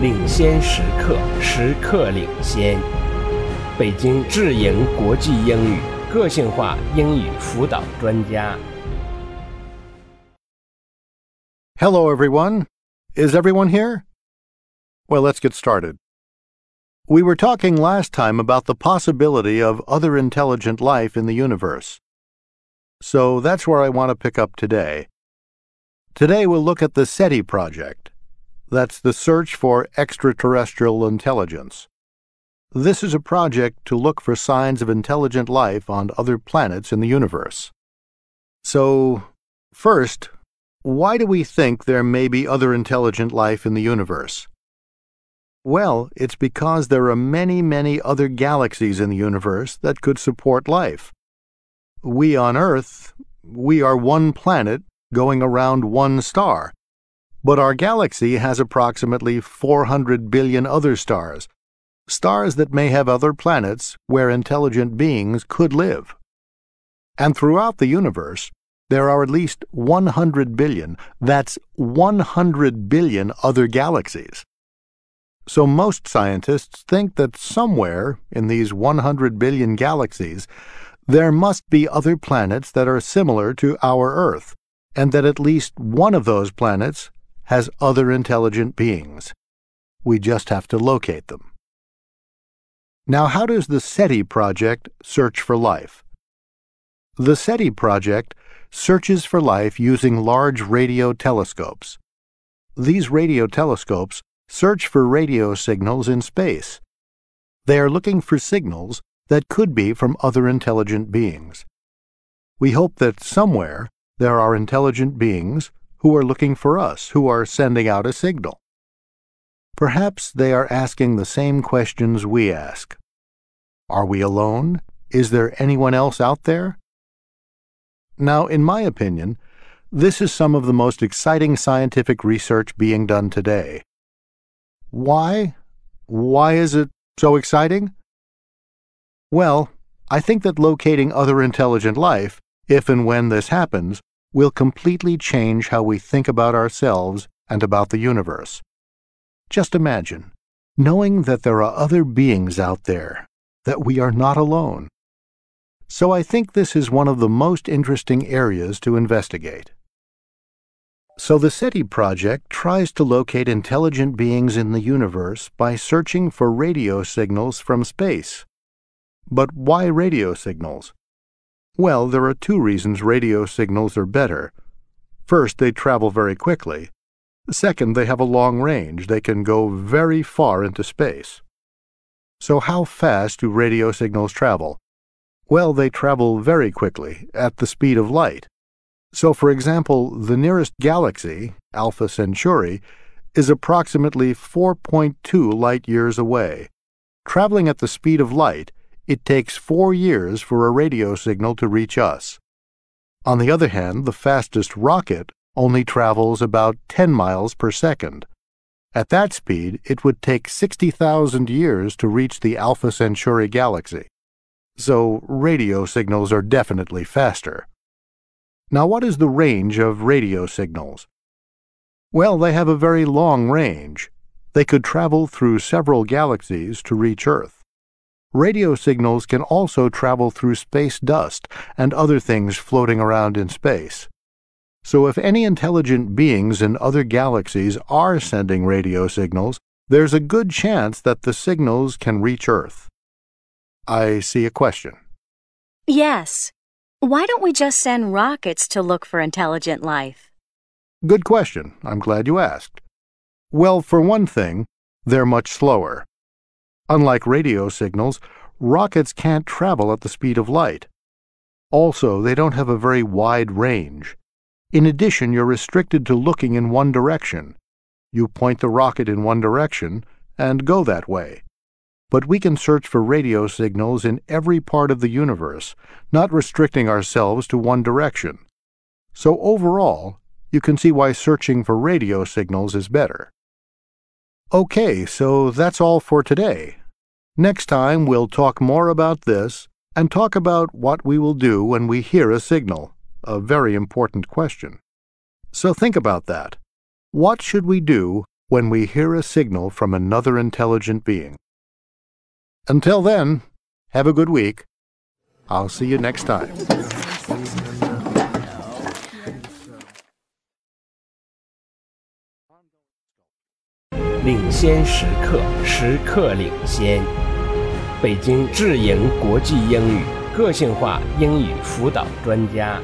领先时刻，时刻领先。北京智盈国际英语个性化英语辅导专家。 Hello, everyone. Is everyone here? Well, let's get started. We were talking last time about the possibility of other intelligent life in the universe. So that's where I want to pick up today. Today we'll look at the SETI project. That's the search for extraterrestrial intelligence. This is a project to look for signs of intelligent life on other planets in the universe. So, first, why do we think there may be other intelligent life in the universe? Well, it's because there are many, many other galaxies in the universe that could support life. We on Earth, we are one planet going around one star. But our galaxy has approximately 400 billion other stars, stars that may have other planets where intelligent beings could live. And throughout the universe, there are at least 100 billion, that's 100 billion other galaxies. So most scientists think that somewhere in these 100 billion galaxies, there must be other planets that are similar to our Earth, and that at least one of those planets has other intelligent beings. We just have to locate them. Now, how does the SETI project search for life? The SETI project searches for life using large radio telescopes. These radio telescopes search for radio signals in space. They are looking for signals that could be from other intelligent beings. We hope that somewhere there are intelligent beings who are looking for us, who are sending out a signal. Perhaps they are asking the same questions we ask. Are we alone? Is there anyone else out there? Now, in my opinion, this is some of the most exciting scientific research being done today. Why? Why is it so exciting? Well, I think that locating other intelligent life, if and when this happens, will completely change how we think about ourselves and about the universe. Just imagine knowing that there are other beings out there, that we are not alone. So I think this is one of the most interesting areas to investigate. So the SETI project tries to locate intelligent beings in the universe by searching for radio signals from space. But why radio signals? Well, there are two reasons radio signals are better. First, they travel very quickly. Second, they have a long range. They can go very far into space. So, how fast do radio signals travel? Well, they travel very quickly, at the speed of light. So, for example, the nearest galaxy, Alpha Centauri, is approximately 4.2 light years away. Traveling at the speed of light, it takes four years for a radio signal to reach us. On the other hand, the fastest rocket only travels about 10 miles per second. At that speed, it would take 60,000 years to reach the Alpha Centauri galaxy. So, radio signals are definitely faster. Now, what is the range of radio signals? Well, they have a very long range. They could travel through several galaxies to reach Earth. Radio signals can also travel through space dust and other things floating around in space. So, if any intelligent beings in other galaxies are sending radio signals, there's a good chance that the signals can reach Earth. I see a question. Yes. Why don't we just send rockets to look for intelligent life? Good question. I'm glad you asked. Well, for one thing, they're much slower. Unlike radio signals, rockets can't travel at the speed of light. Also, they don't have a very wide range. In addition, you're restricted to looking in one direction. You point the rocket in one direction and go that way. But we can search for radio signals in every part of the universe, not restricting ourselves to one direction. So overall, you can see why searching for radio signals is better. Okay, so that's all for today. Next time we'll talk more about this and talk about what we will do when we hear a signal, a very important question. So think about that. What should we do when we hear a signal from another intelligent being. Until then, have a good week. I'll see you next time. 北京智盈国际英语个性化英语辅导专家。